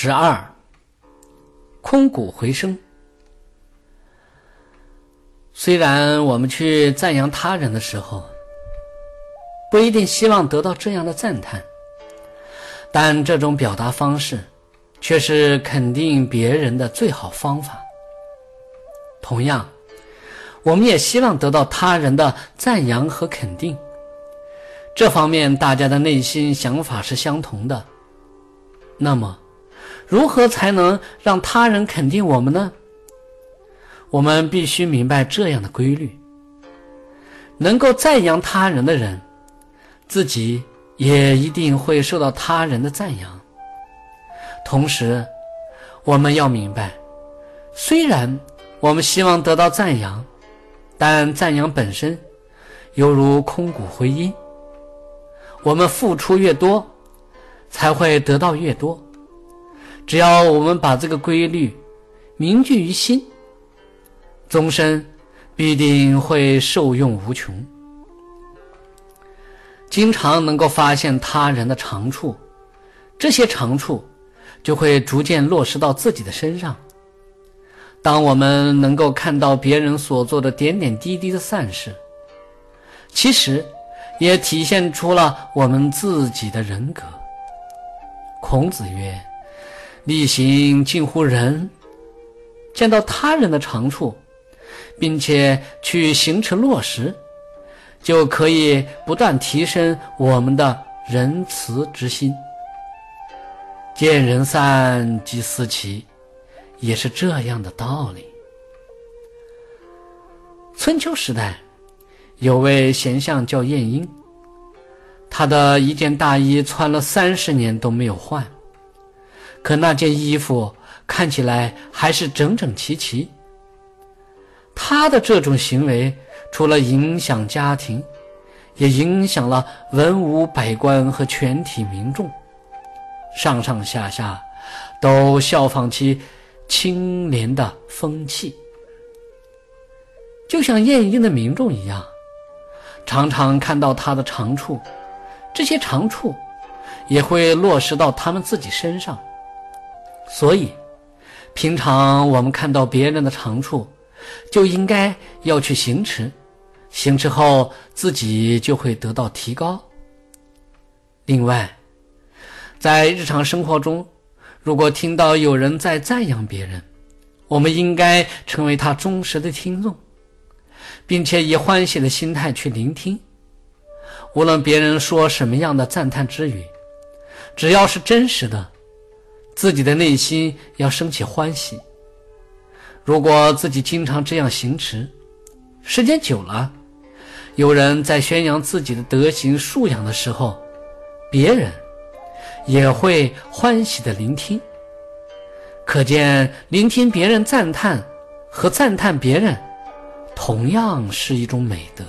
十二，空谷回声。虽然我们去赞扬他人的时候，不一定希望得到这样的赞叹，但这种表达方式却是肯定别人的最好方法。同样，我们也希望得到他人的赞扬和肯定，这方面大家的内心想法是相同的。那么，如何才能让他人肯定我们呢？我们必须明白这样的规律：能够赞扬他人的人，自己也一定会受到他人的赞扬。同时，我们要明白，虽然我们希望得到赞扬，但赞扬本身犹如空谷回音。我们付出越多，才会得到越多。只要我们把这个规律铭记于心，终身必定会受用无穷。经常能够发现他人的长处，这些长处就会逐渐落实到自己的身上。当我们能够看到别人所做的点点滴滴的善事，其实也体现出了我们自己的人格。孔子曰。力行近乎仁，见到他人的长处，并且去行持落实，就可以不断提升我们的仁慈之心。见人善即思齐，也是这样的道理。春秋时代，有位贤相叫晏婴，他的一件大衣穿了三十年都没有换。可那件衣服看起来还是整整齐齐。他的这种行为，除了影响家庭，也影响了文武百官和全体民众，上上下下都效仿其清廉的风气。就像晏婴的民众一样，常常看到他的长处，这些长处也会落实到他们自己身上。所以，平常我们看到别人的长处，就应该要去行持，行持后自己就会得到提高。另外，在日常生活中，如果听到有人在赞扬别人，我们应该成为他忠实的听众，并且以欢喜的心态去聆听。无论别人说什么样的赞叹之语，只要是真实的。自己的内心要升起欢喜。如果自己经常这样行持，时间久了，有人在宣扬自己的德行素养的时候，别人也会欢喜的聆听。可见，聆听别人赞叹和赞叹别人，同样是一种美德。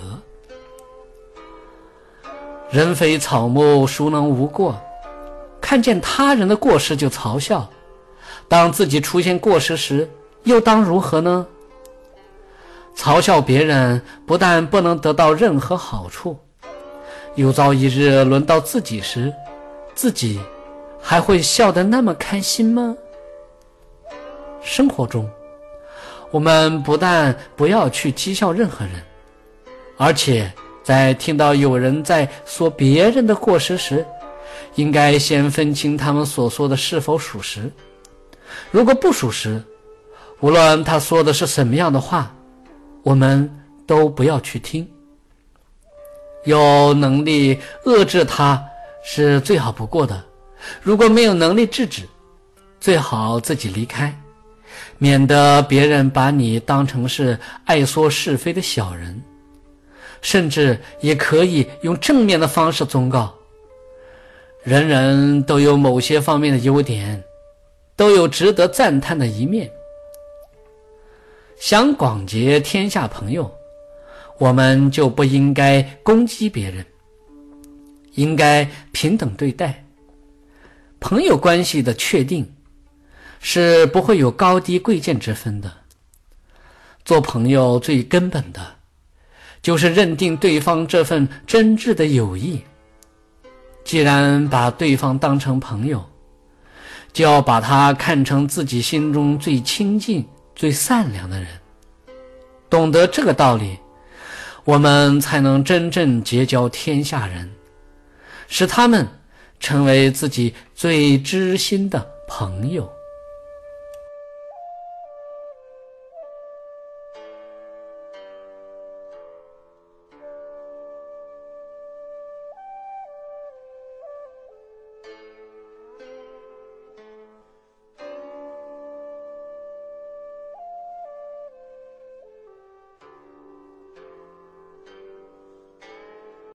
人非草木，孰能无过？看见他人的过失就嘲笑，当自己出现过失时，又当如何呢？嘲笑别人不但不能得到任何好处，有朝一日轮到自己时，自己还会笑得那么开心吗？生活中，我们不但不要去讥笑任何人，而且在听到有人在说别人的过失时，应该先分清他们所说的是否属实。如果不属实，无论他说的是什么样的话，我们都不要去听。有能力遏制他是最好不过的。如果没有能力制止，最好自己离开，免得别人把你当成是爱说是非的小人。甚至也可以用正面的方式忠告。人人都有某些方面的优点，都有值得赞叹的一面。想广结天下朋友，我们就不应该攻击别人，应该平等对待。朋友关系的确定，是不会有高低贵贱之分的。做朋友最根本的，就是认定对方这份真挚的友谊。既然把对方当成朋友，就要把他看成自己心中最亲近、最善良的人。懂得这个道理，我们才能真正结交天下人，使他们成为自己最知心的朋友。